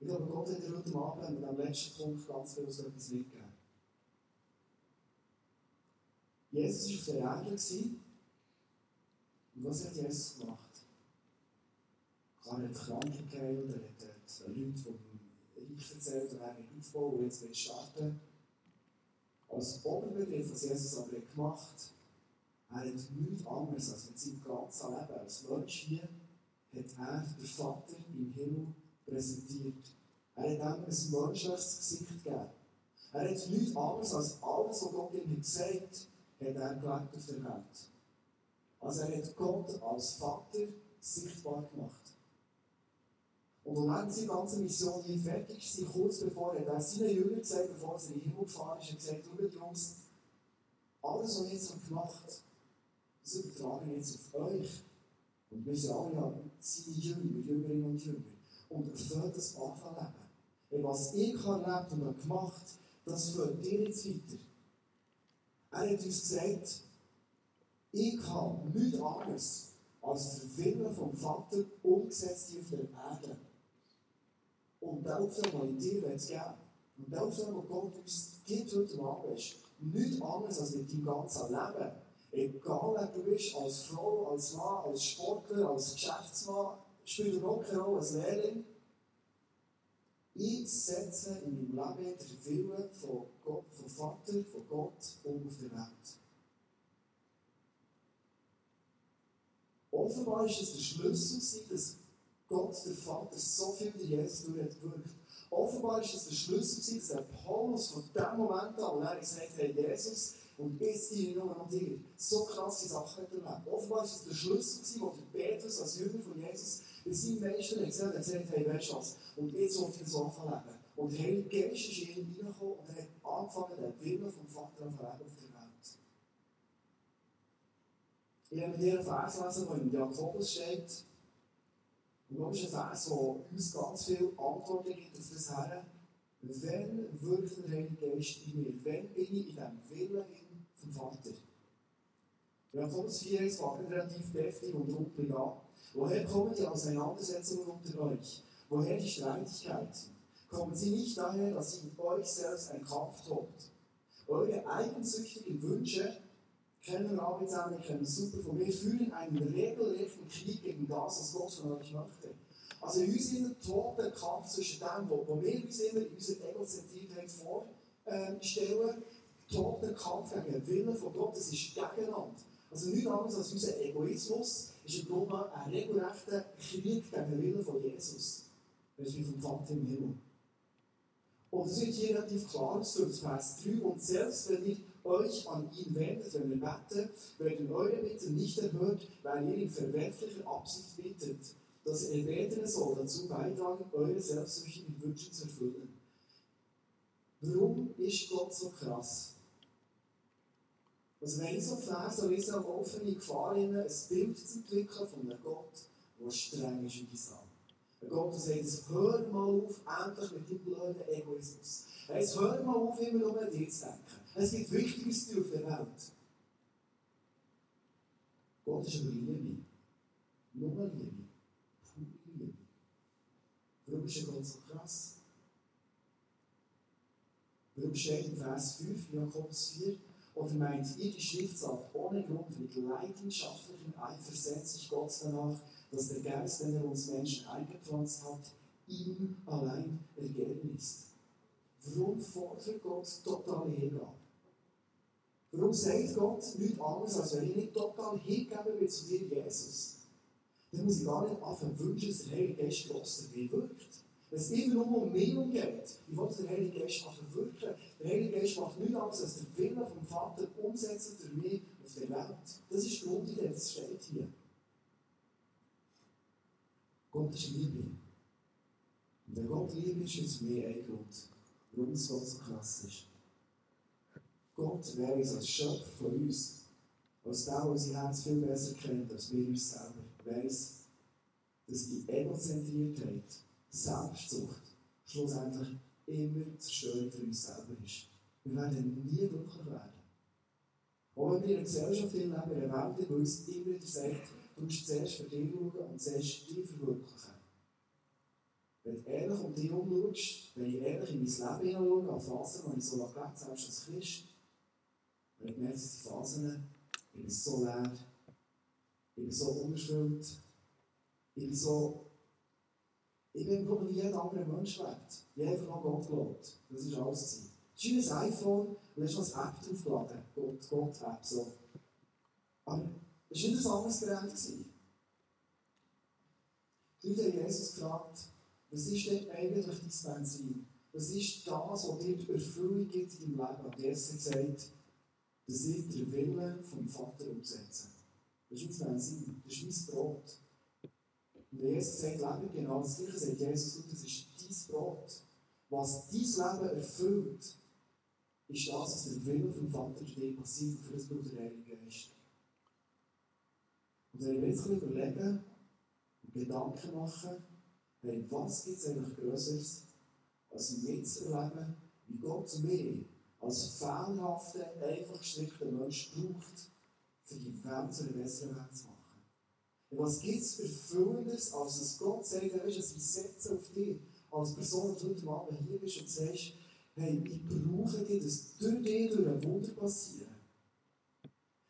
ich glaube, Gott hat dir heute Abend mit dem letzten Punkt ganz bewusst etwas mitgegeben. Jesus war auf der Erde. Und was hat Jesus gemacht? Er hat Kranke geheilt, er hat Leute vom Reich erzählt, er hat aufbauen und jetzt will starten. Als Oberbegriff, was Jesus aber gemacht hat, er hat nichts anderes als mit seinem ganzen Leben als Mensch hier, hat er den Vater im Himmel präsentiert. Er hat ihm ein menschliches Gesicht gegeben. Er hat nichts anderes als alles, was Gott ihm gesagt hat, hat er gelebt auf der Welt. Also er hat Gott als Vater sichtbar gemacht. Und dann seine ganze Mission hier fertig war, kurz bevor er seinen Jüngern gesagt bevor er in den Himmel gefahren ist, hat gesagt, schaut Jungs, alles, was ich jetzt gemacht das übertragen wir jetzt auf euch. Und wir sind alle ja seine Jünger, Jüngerinnen und Jünger. Und erfüllt das Anfang leben. Was ich erlebt und gemacht das führt dir jetzt weiter. Er hat uns gesagt, ich habe nichts anderes als der Wille vom Vater umgesetzt hier auf der Erde. Und der Auftrag, den ich dir geben und der Auftrag, den Gott uns gibt heute Abend, ist nichts anderes als mit deinem ganzen Leben. Egal, wer du bist, als Frau, als Mann, als Sportler, als Geschäftsmann, spielt überhaupt keine Rolle, als Lehrling. Ich setze in meinem Leben den Willen von Gott, vom Vater, von Gott um auf der Welt. Offenbar ist es der Schlüssel, dass Gott, der Vater, so viel in Jesus durchwirkt. Offenbar ist es der Schlüssel, dass der Paulus von dem Moment an, wo er gesagt hat, Jesus, und jetzt diene ich noch dir, so krasse Sachen hat erlebt. Offenbar ist es der Schlüssel, wo der Petrus als Jünger von Jesus bei seinem Meister gesagt hat, gesagt, hey, weißt du was, und jetzt wollte ich so anfangen. Und der Heilige Geist ist in ihn reingekommen und er hat angefangen, den Willen vom Vater zu leben der Welt. Ich habe dir einen Vers lesen, der in Jakobus steht. Und das ist ein Vers, der uns ganz viele Antworten gibt auf das her. Wenn wirkt der Heilige Geist in mir? Wenn bin ich in dem Willen vom Vater? Jakobus 4 ist relativ deftig und ruppig an. Woher kommen die Auseinandersetzungen unter euch? Woher die Streitigkeiten? Kommen sie nicht daher, dass in euch selbst ein Kampf tobt? Eure eigensüchtigen Wünsche kennen wir alle zusammen, kennen super von mir, führen einen regelrechten Krieg gegen das, was Gott von euch möchte. Also in uns immer tobt Kampf zwischen dem, wo, wir uns immer in unserer Egozentriertheit vorstellen, tobt der Kampf gegen den Willen von Gott, das ist gegeneinander. Also nichts anderes als unser Egoismus ist im Grunde ein regelrechter Krieg gegen den Willen von Jesus. Das ist wie vom Vater im Himmel. Und es wird hier relativ klar ausgedrückt, Vers 3. Und selbst wenn ihr euch an ihn wendet, wenn wir beten, werden eure Bitten nicht erhört, weil ihr in verwerflicher Absicht bittet, dass er Betende soll dazu beitragen, eure selbstsüchtigen Wünsche zu erfüllen. Warum ist Gott so krass? Also wenn ich so Vers lese, auch offene Gefahr ein Bild zu entwickeln von einem Gott, der streng ist die Sache. Ein Gott, der sagt, hör mal auf, endlich mit deinem blöden Egoismus. Jetzt hör mal auf, immer nur an dir zu denken. Es gibt Wichtiges auf der Welt. Gott ist aber Liebe. Nur Liebe. Pure Liebe. Warum ist Gott so krass? Warum steht im Vers 5, Jakobus 4, oder meint ihr, die Schrift sagt, ohne Grund mit leidenschaftlichem Eifer setzt sich Gott danach, dass der Geist, den er uns Menschen eingepflanzt hat, ihm allein ergeben ist? Warum fordert Gott totale Hingabe? Warum sagt Gott nichts anderes, als wenn ich nicht total hingegeben bin zu dir, Jesus? Dann muss ich gar nicht anfangen wünschen, dass der Heilige Geist grosser wie wirkt. Wenn es immer nur um mich geht, ich will den Heiligen Geist verwirken. Der Heilige Geist macht nichts anderes, als den Willen vom Vater umsetzen für mich auf der Welt. Das ist die Grundidee, das steht hier. Gott ist Liebe. Und wenn Gott Liebe ist, ist es mehr ein Grund, krass ist. Gott weiss als Schöpfer von uns, als der, der unser Herz viel besser kennt als wir uns selber, weiss, dass die Egozentriertheit, Selbstsucht, schlussendlich immer Zerstörung für uns selber ist. Wir werden nie glücklich werden. Auch wenn wir in einer Gesellschaft leben, in einer Welt, die uns immer wieder sagt, du musst zuerst für dich schauen und zuerst dich verwirklichen. Wenn du ehrlich um dich umschaust, wenn ich ehrlich in mein Leben hineinschaue, an Phasen, die ich so gelebt selbst als Christ, wenn ich merke, dass die Phasen, ich bin so leer, ich bin so unerfüllt, ich bin so, ich bin wie jeder andere Mensch lebt, der einfach an Gott glaubt. Das ist alles. Das ist wie ein iPhone und da ist noch eine App draufgeladen, Gott, Gott-App, so. Aber das war nicht ein anderes Gerät. Die Leute haben Jesus gefragt, was ist denn eigentlich dein Benzin? Was ist das, was dir die Erfüllung gibt in deinem Leben? Und Jesus hat gesagt, dass ich den Willen vom Vater umsetze. Das ist mein Benzin, das ist mein Brot. Und Jesus sagt, lebe genau das Gleiche, sagt Jesus, das ist dein Brot. Was dein Leben erfüllt, ist das, was der Wille vom Vater in dir passiert, für das Blut der Heilige Geist. Und wenn wir jetzt überlegen und Gedanken machen, hey, was gibt es eigentlich Größeres, als mitzuerleben, wie Gott mich als fehlerhaften, einfach gestrickten Mensch braucht, für die Welt zu einer besseren Welt zu machen. Und was gibt es Erfüllendes, als dass Gott sagt, weißt, du, ich auf dich, als Person, die heute Abend hier bist und sagst, hey, ich brauche dich, dass durch dich durch ein Wunder passieren.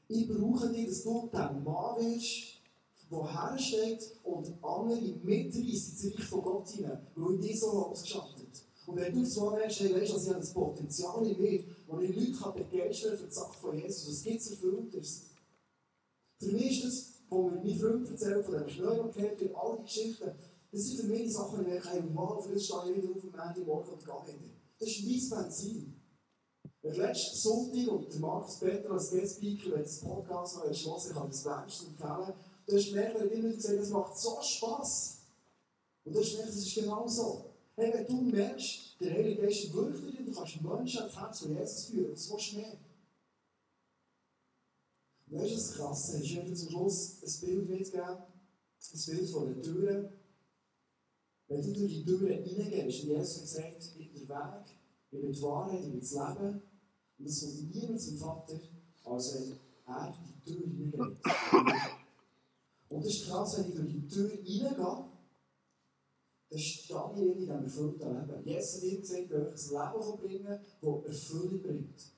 Ich brauche dich, dass du der Mann wirst, der hersteht und andere mitreißt ins Reich von Gott hinein, weil ich dich so ausgeschaltet Und wenn du so merkst, hey, weißt du, ich habe das Potenzial in mir, wo ich Leute begeistern kann für die Sache von Jesus, was gibt es Erfülltes? Für mich ist das, wo mir mein Freund erzählt von dem Schnellpaket und all die Geschichten, das sind für mich die Sachen, die ich wow, für das stehe ich wieder auf am Ende morgen und gehe wieder. Das ist mein Benzin. Wenn letzten Sonntag und der Markus Peter als Guest-Speaker, wenn das Podcast noch entschlossen, ich habe das wärmstens empfehlen, du hast er hat immer gesagt, das macht so Spass. Und du hast gemerkt, das ist genau so. Hey, wenn du merkst, der Heilige Geist wirkt in dir, du kannst Menschen ans Herz von Jesus führen, das willst du mehr. Und weißt du, das Krasse ist, ich werde zum Schluss ein Bild mitgeben, ein Bild von einer Tür. Wenn du durch die Tür reingehst, und Jesus gesagt, ich bin der Weg, ich bin die Wahrheit, ich bin das Leben, und es kommt niemand zum Vater, als wenn er die Tür hineingeht. Und es ist krass, wenn ich durch die Tür reingehe, dann stehe ich in diesem erfüllten Leben. Jesus hat ihm gesagt, welches Leben bringen das Erfüllung bringt.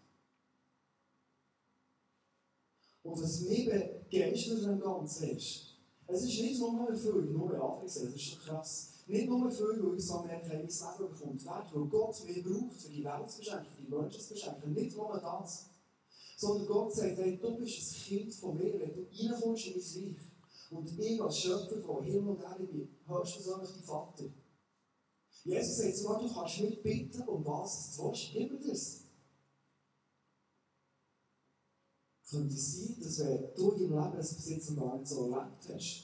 Und was mich begeistert am Ganzen ist, es ist nicht nur Erfüllung, nur in Anführungszeichen, das ist schon krass. Nicht nur Erfüllung, weil ich so merke, mein Leben bekommt Wert, weil Gott mich braucht, für die Welt zu beschenken, für die Menschen zu beschenken. Nicht nur das. Sondern Gott sagt, hey, du bist ein Kind von mir, wenn du reinkommst in mein Reich. Und ich als Schöpfer von Himmel und Erde bin höchstpersönlich dein Vater. Jesus sagt sogar, du kannst mich bitten, um was du willst, gib mir das. Könnte es sein, dass wenn du deinem Leben das jetzt noch gar nicht so erlebt hast,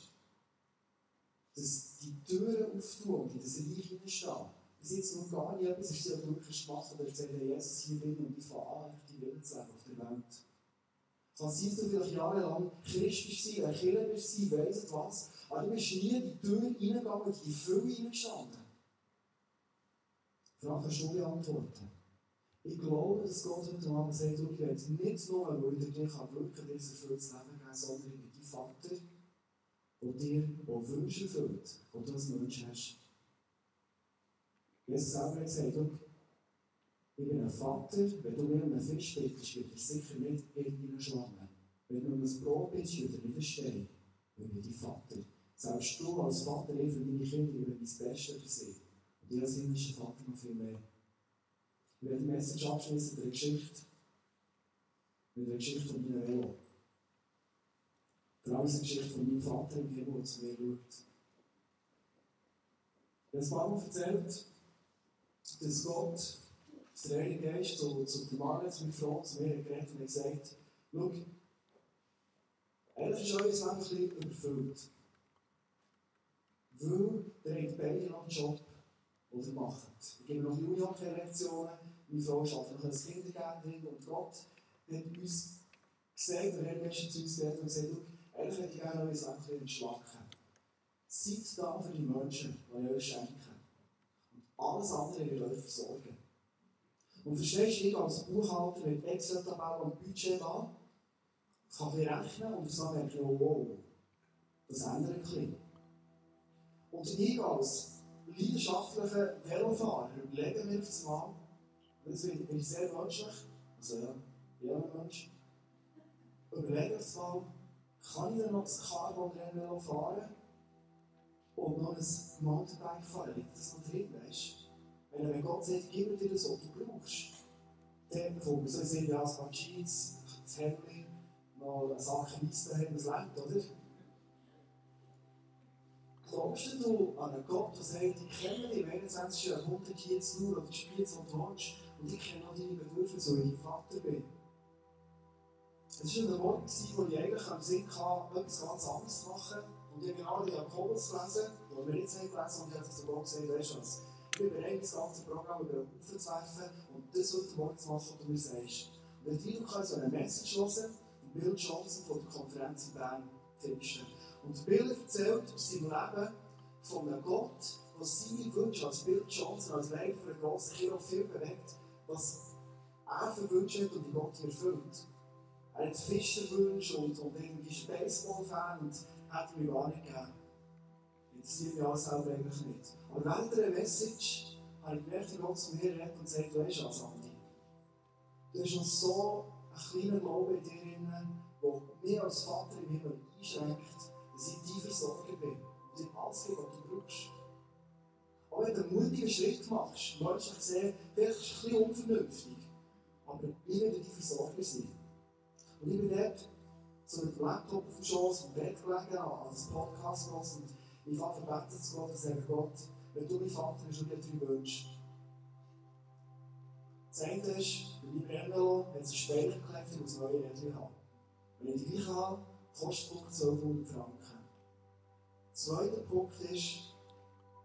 dass die Türen auftun und in das Reich hineinstehen, bis jetzt noch gar nicht etwas ist, das du wirklich gemacht hast, oder gesagt, Jesus hier bin und ich fange an, die leben auf der Welt. Kann sein, dass du vielleicht jahrelang Christ bist, ein Killer bist, weiss was, aber du bist nie in die Tür reingegangen und in die Fülle hineingestanden. Frage kannst du beantworten. Ich glaube, dass Gott heute Abend sagt, du, ich will nicht nur, weil ich dir wirklich dieses erfülltes Leben geben sondern ich bin dein Vater, der dir auch Wünsche erfüllt, die du als Mensch hast. Jesus selber hat gesagt, ich bin ein Vater, wenn du mir um einen Fisch bittest, wird er sicher nicht irgendeine Schlange. Wenn du um ein Brot bittest, wird er nicht stehen. Ich bin dein Vater. Selbst du als Vater, ich für meine Kinder, ich will mein Bestes für sie. Und ich als himmlischer Vater noch viel mehr. Ich werde die Message abschließen mit einer Geschichte. Mit einer Geschichte von meiner allem eine Geschichte von meinem Vater im Himmel, der zu mir schaut. Ich habe paar Mal erzählt, dass Gott, der Heilige Geist, zu, zu zu meiner Frau, zu mir geredet und gesagt schau, eigentlich ist euer Leben ein bisschen überfüllt. Weil ihr habt beide noch einen Job, den ihr macht. Ich gebe noch Junior-Lektionen, meine Frau arbeitet noch als Kindergärtnerin und Gott hat uns gesagt, oder er hat zu uns gesagt und gesagt, eigentlich hätte ich gerne euer Leben ein bisschen entschlacken. Seid da für die Menschen, die euch schenke. Alles andere wird euch versorgen. Und verstehst du, ich als Buchhalter mit Excel-Tabelle und Budget da, kann ich rechnen und dann merke ich, wow, das ändert ein bisschen. Und ich als leidenschaftlicher Velofahrer überlege mir auf Mal, das bin ich sehr menschlich, also ja, ein Mensch, überlege auf Mal, kann ich denn noch das Carbon-Velo fahren? und noch ein Mountainbike fahren, liegt das noch drin, weißt du? Wenn Gott sagt, gib dir das, was du brauchst, dann bekommt man so ein ja, ein paar Jeans, das Hemd, noch eine Sache Weiss daheim, das lebt, oder? Glaubst du an einen Gott, der sagt, ich kenne dich im 21. Jahrhundert zu nur, oder spielst, du willst, und ich kenne auch deine Bedürfnisse, weil ich Vater bin? Es war ein Morgen, wo ich eigentlich am Sinn hatte, etwas ganz anderes zu machen. Und ich habe genau den Jakobus gelesen, den wir jetzt haben gelesen und ich habe Gott gesagt, weißt du was, bin bereit, das ganze Programm über den Haufen zu werfen und das heute Morgen zu machen, was du mir sagst. Wenn du kannst so eine Message hören, und Bill Johnson von der Konferenz in Bern findest. Und Bill erzählt aus seinem Leben von einem Gott, der seine Wünsche als Bill Johnson, als Leiter für eine grosse Kirche viel bewegt, was er für Wünsche hat und die Gott erfüllt. Er hat Fischerwünsche und, und irgendwie Baseball-Fan und hat mir gar nicht gegeben. Interessiert mich alles selber eigentlich nicht. Aber während der Message habe ich gemerkt, wie Gott zu mir redet und sagt, weißt du was, Andi? Du hast noch so einen kleinen Glauben in dir drin, der mich als Vater im Himmel einschränkt, dass ich dein Versorger bin und dir alles gebe, was du brauchst. Auch wenn du einen mutigen Schritt machst, menschlich gesehen, vielleicht ist es ein bisschen unvernünftig, aber ich werde dein Versorger sein. Und ich bin dort so mit dem Laptop auf dem Schoß im Bett gelegen, als Podcast und ich fange verbeten zu Gott und sage, Gott, wenn du mein Vater bist und dir drei Wünsche. Das eine ist, bei meinem Rennvelo hat es einen Speicher geklebt, ich muss neue Räder haben. Wenn ich die gleiche habe, kostet es 1200 Franken. Der zweite Punkt ist,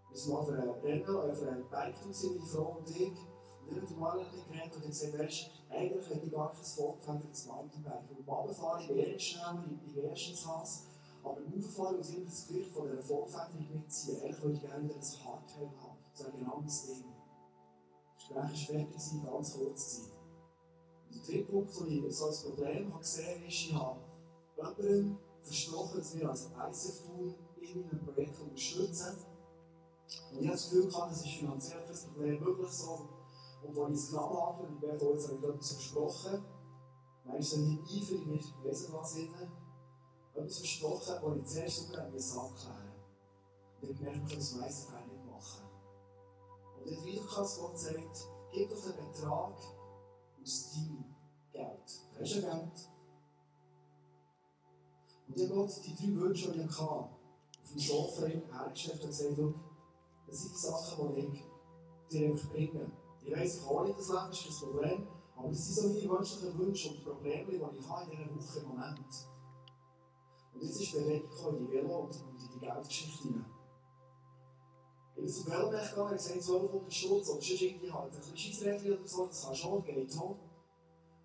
wir sind auf einem Rennvelo, auf einem Bike, meine Frau und ich, und ich habe mal ein geredet und gesagt, weißt eigentlich hätte ich gar kein vollgefängertes Mountainbike. Und beim Runterfahren, ich eher schneller, ich bin erstens Hass. Aber Auffahren muss ich das Gewicht von dieser Vollfederung mitziehen. Eigentlich würde ich gerne wieder ein Hardtail haben. So ein genaues Ding. Das Gespräch ist fertig gewesen, ganz kurz Zeit. Und der dritte Punkt, wo ich so ein Problem habe gesehen ist, ich habe jemandem versprochen, dass wir als ICF tun, in einem Projekt unterstützen. Und ich habe das Gefühl gehabt, das ist finanziell kein Problem möglich so. Und als ich es klar habe, und ich werde jetzt etwas versprochen, manchmal nicht Eifer, ich nicht gelesen was innen, etwas versprochen, das ich zuerst sogar abklären Und ich merke, ich kann das meiste Teil nicht machen. Und dann wieder kann es Gott sagt, gib doch den Betrag aus deinem Geld. Hast du ja Geld? Und ich habe Gott die drei Wünsche, die ich hatte, auf dem Sofa hergestellt und gesagt, das sind die Sachen, die ich dir einfach bringe. Ich weiss, ich kann nicht das Leben, ist das Problem, aber es sind so meine menschlichen Wünsche und Probleme, die ich habe in dieser Woche im Moment. Und jetzt ist Bewegung in die Velo und in die Geldgeschichte hinein. Bin zum Velomech gegangen und gesagt, 1200 Stutz oder sonst irgendwie halt ein bisschen Scheissrädchen oder so, das kann schon, geht schon.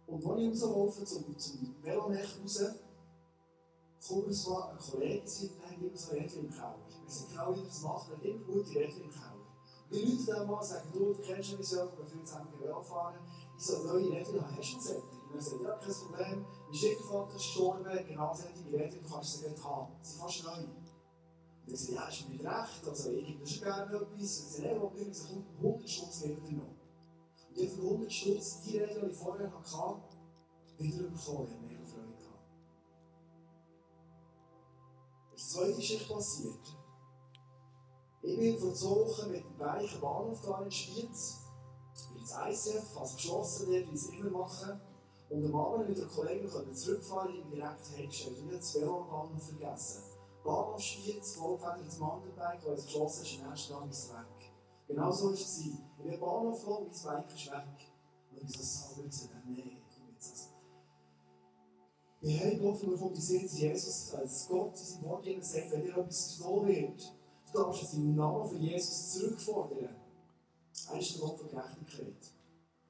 Und als ich rauslaufe zum, zum Velomech raus, kommt mal ein Kollege, der hat immer so Rädchen im Keller. Wir sind genau wie das macht, er hat immer gute Rädchen im Keller. Die Leute dann mal sagen, du, du kennst mich so, wir viel zusammen Velo fahren. Ich so, neue Rädchen, hast du solche? Er sagt, ja, kein Problem, mein Schwiegervater ist gestorben, genau solche Rädchen, du kannst sie nicht haben. Sie sind fast neu. Und ich sage, ja, ist mir recht, also ich gebe dir schon gerne etwas. Und sie sagen, nein, warum nicht? 100 Stutz geben wir noch. Und ich habe für 100 Stutz die Rädchen, die ich vorher hatte, wieder bekommen. Ich mega Freude gehabt. Das zweite Geschichte passiert. Ich bin vor zwei Wochen mit dem Bereich Bahnhof gegangen in Spiez. Bin ins ICF, fast geschlossen dort, wie sie immer machen. Und am Abend mit einer Kollegin konnte zurückfahren, ich direkt hergestellt. Und ich habe das Velo am Bahnhof vergessen. Bahnhof Spiez, vollgefedertes Mountainbike, das geschlossen ist, am nächsten Tag ist es weg. Genau so war es. Ich bin Bahnhof gekommen, mein Bike ist weg. Und ich so sauber gesagt, nein, komm jetzt. Also. Wir haben gelaufen, wir kommen die Sinn, Jesus als Gott in seinem Wort sagt, wenn dir etwas genommen wird, Du darfst es im Namen von Jesus zurückfordern. Er ist der Gott von Gerechtigkeit.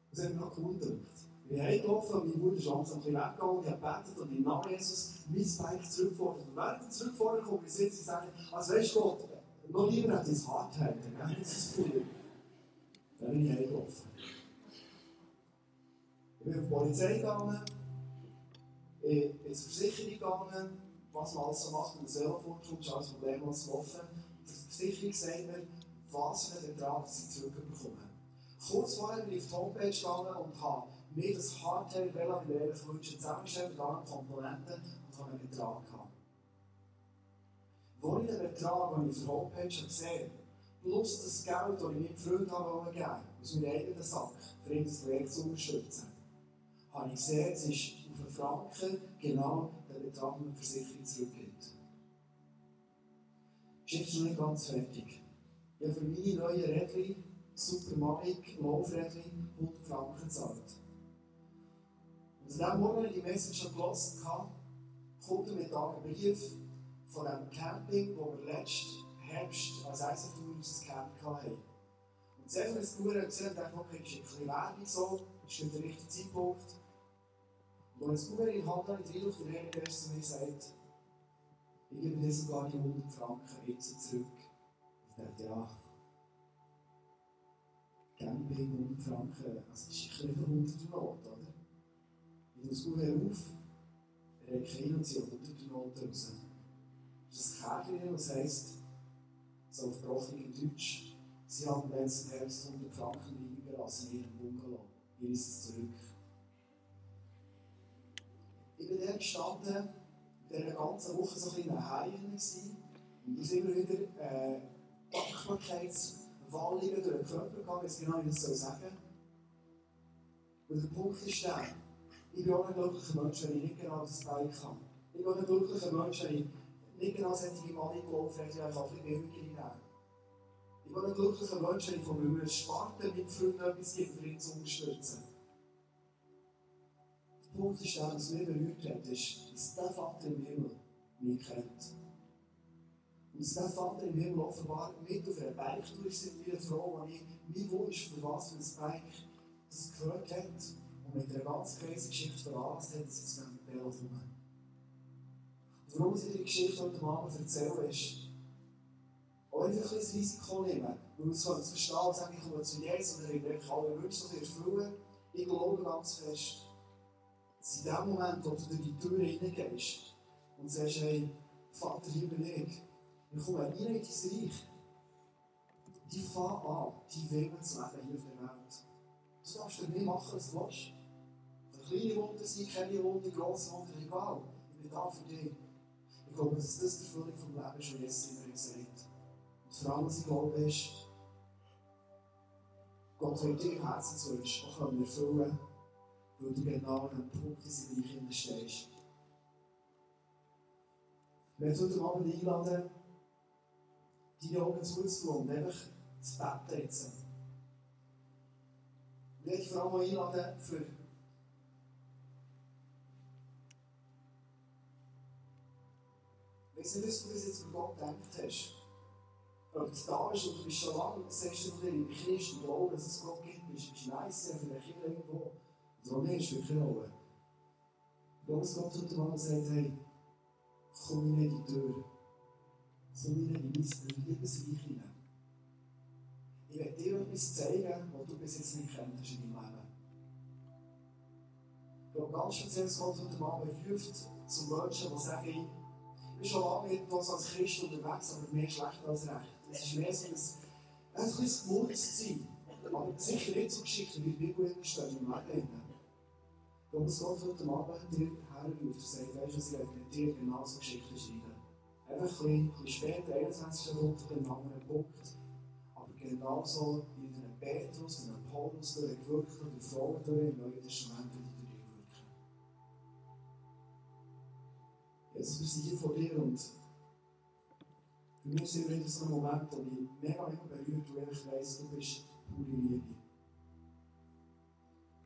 Das hat mich noch gewundert. Wir haben gelaufen, meine Mutter ist langsam ein bisschen ich habe gebetet und im Namen Jesus mein Bike zurückfordert. Und während er zurückfordert, kommt mir sie sagen, also weißt du Gott, noch lieber hat das Hart halten, das ist cool. Dann bin ich heimgelaufen. Ich bin auf die Polizei gegangen, ich bin zur Versicherung gegangen, was man alles so macht, wenn man selber vorkommt, ist alles problemlos laufen. Die Versicherung sagt mir, was für einen Betrag sie zurückbekommen. Kurz vorher bin ich auf die Homepage gegangen und habe mir das Hardtail ehrlich Wünschen zusammengestellt mit allen Komponenten und habe einen Betrag gehabt. Wo ich den Betrag, den ich auf der Homepage gesehen plus das Geld, das ich meinem Freund habe geben aus meinem eigenen Sack, für ihn das Projekt zu unterstützen, habe ich gesehen, es ist auf einen Franken genau der Betrag, den die Versicherung zurückgibt. Ist noch nicht ganz fertig. Ich habe für meine neuen Rädchen, Supermatic, Laufrädchen, 100 Franken gezahlt. Und an diesem Morgen, die Message gelesen habe, kommt mir da ein Brief von einem Camping, wo wir letzten Herbst als unser Camp hatten. Und als ich das gesehen habe, dachte ich, okay, ist ein bisschen Werbung so, ist nicht der richtige Zeitpunkt. Und als ich in Hand habe, ich auf der Heilige Geist zu mir sagt, ich gebe dir sogar die 100 Franken jetzt zurück. Ich dachte, ja, Camping 100 Franken, das ist ein bisschen 100 Not, das Buch auf, recke hin und ziehe 100 Noten raus. Das ist ein Kärtchen, das heisst, so auf gebrochenem Deutsch, sie haben letzten Herbst 100 Franken liegen gelassen in ihrem Bungalow. Hier ist es zurück. Ich bin dann gestanden, in dieser ganzen Woche so ein bisschen Heim und ich immer wieder äh, Dankbarkeitswallungen durch den Körper gegangen, weiß genau, wie ich das sagen soll. Und der Punkt ist der, ich bin auch ein glücklicher Mensch, wenn ich nicht genau das Bike habe. Ich bin auch ein glücklicher Mensch, wenn ich nicht genau solche Money gelaufen habe, ich kann ein bisschen nehmen. Ich bin ein glücklicher Mensch, wenn ich von meinem Sparten mit Freunden etwas gebe, um ihn zu unterstützen. Der Punkt ist der, was mich berührt hat, ist, dass der Vater im Himmel mich kennt. Und dass der Vater im Himmel offenbar mit auf einer Bike durch sind, wie eine Frau, die ich mein Wunsch für was für ein Bike das gehört hat und mit einer ganz crazy Geschichte veranlasst hat, dass ich zu diesem Velo komme. Und warum ich die Geschichte heute Abend erzähle, ist, auch ein bisschen das Risiko nehmen. Weil es kann verstehen und ich komme zu Jesus und ich will alle Wünsche erfüllen. Ich glaube ganz fest, dass in dem Moment, wo du durch die Tür reingehst und sagst, hey, Vater, hier bin ich, ich komme rein in dein Reich, die fangen an, die Wege zu leben hier auf der Welt. Das darfst du nicht machen, was du willst. Kleine Wunder sein, keine Wunder, grosse Wunder, egal. Ich bin da für dich. Ich glaube, dass das die Erfüllung vom Leben wie Jesus immer gesagt Und vor allem, was ich glaube, ist, Gott will dir im Herzen zu uns auch erfüllen weil du genau an dem Punkt in seinem Reich stehst. Ich möchte heute Abend einladen, deine Augen zuzutun und einfach zu jetzt. Ich möchte dich vor allem einladen, für Ich was du bis jetzt über Gott gedacht hast. Ob du da bist du bist schon lange, sagst du dir im Christen glauben, dass es Gott gibt, bist du nice, ja, vielleicht irgendwo. So mehr ist wirklich glaube, dass Gott heute Abend sagt, hey, komm in die Tür. Komm in mein Liebesreich hinein. Ich werde dir etwas zeigen, was du bis jetzt nicht kennst in deinem Leben. Ich glaube, ganz speziell, Gott heute Abend ruft zu Menschen, die sagen, ich bin schon lange mit uns als Christ unterwegs, aber mehr schlecht als recht. Es ist mehr so ein, ein bisschen Bewusstsein. Aber sicher nicht so Geschichten, wie die Bibel stehen im Leben. Da muss Gott heute Abend herruft und sagt, weißt du, ich werde mit dir genau so Geschichten schreiben. Einfach ein bisschen, später, 21. Punkt, einen anderen Punkt. Aber genauso wie in Petrus, in einem Paulus, der gewirkt und Frauen durch im Neuen Testament Wir sind hier vor dir und für mich ist immer wieder so ein Moment, wo mich mega, mega berührt, wo ich weiss, du bist pure Liebe.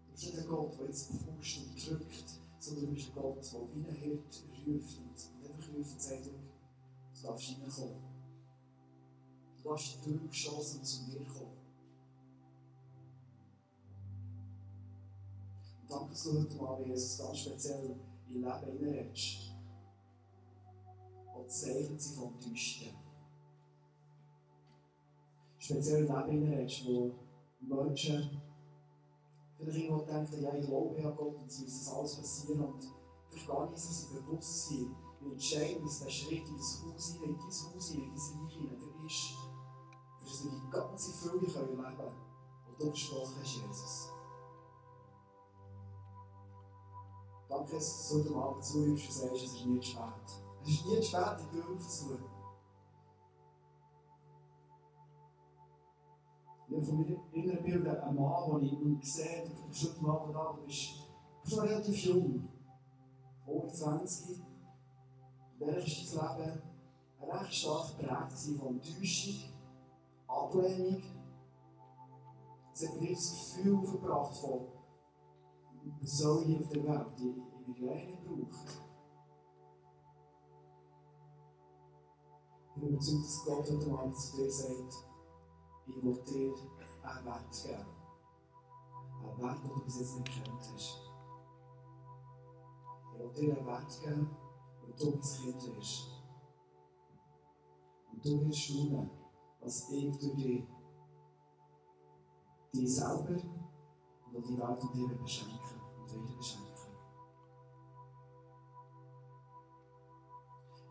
Du bist nicht ein Gott, der jetzt pusht und drückt, sondern du bist ein Gott, der wie ein Hirt ruft und einfach ruft und sagt, du darfst reinkommen. Du darfst durchgeschossen und zu mir kommen. Und danke, dass du heute mal, Jesus, ganz speziell in Leben hineinredest die Zeichen sind vom Täuschten. Speziell in Leben redest, wo Menschen vielleicht irgendwo denken, ja, ich glaube an Gott und es muss das alles passieren und vielleicht gar nicht so sie bewusst sind, wie entscheidend dass der Schritt in das Haus hinein, in dein Haus hinein, in dein Reich hinein, ist, für dass wir die ganze Fülle leben können, die du versprochen hast, Jesus. Danke, dass du heute Abend zuhörst und sagst, es ist nicht spät. Es ist nie zu spät, die Tür aufzusuchen. Ich habe von meinen inneren Bildern einen Mann, den ich sehe, du bist heute Abend da, du bist, noch relativ jung, über 20. Und dann ist dein Leben recht stark geprägt von Täuschung, Ablehnung. Es hat mir das Gefühl verbracht von, was soll ich auf der Welt, ich mir. Ich bin überzeugt, dass einen Wert geben. Einen Wert, den du bis jetzt nicht gekannt hast. Ich will dir einen Wert geben, weil du mein Kind bist. Und du wirst schauen, was ich durch dich, dich selber und die Welt und dir beschenken und wieder beschenken.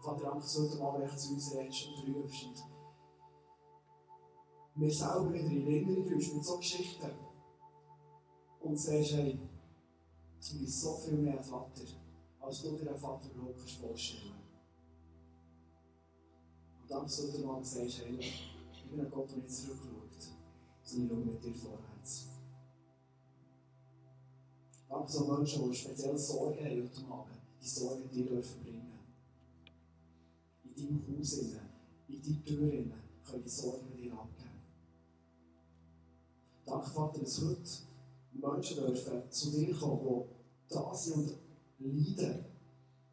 Vater, danke, dass du heute Abend zu uns redest und rufst und mir selber wieder in Erinnerung rufst mit so Geschichten und sagst, hey, du bist so viel mehr ein Vater, als du dir einen Vater überhaupt vorstellen. Und danke, dass du heute Abend sagst, hey, ich bin ein Gott, der nicht zurückschaut, sondern ich schaue mit dir vorwärts. Danke, so Menschen, die speziell Sorgen haben heute Abend, die Sorgen dir dürfen deinem Haus, in deine Tür, können die Sorgen dir abgeben. Danke, Vater, dass heute Menschen dürfen zu dir kommen, die da sind und leiden,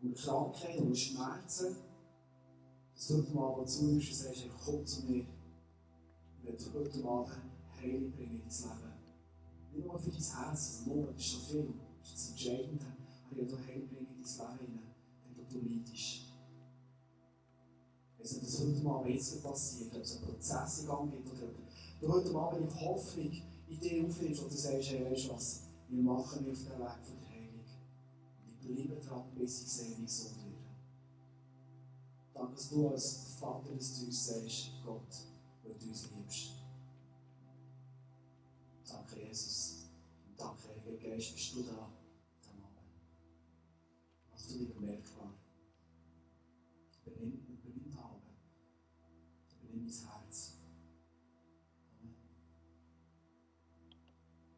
und Krankheiten und Schmerzen, dass du heute mal zuhörst und sagst, komm zu mir. Ich werde heute Abend Heilung bringen in dein Leben. Nicht nur für dein Herz, also nur, das ist schon viel, das ist das Entscheidende, aber ich werde Heilung bringen in dein Leben, denn du leidest. Also das heute mal jetzt passiert, ob es ein Prozess in Gang gibt oder ob du heute Abend die Hoffnung in dir aufnimmst und du sagst, hey, weißt du was, wir machen mich auf den Weg von der Heilung. Und ich bleibe dran, bis ich sehe, wie so werde. Danke, dass du als Vater des uns sagst, Gott, weil du uns liebst. Danke, Jesus. Danke, Heiliger Geist, bist du da. Mach du dich bemerkbar.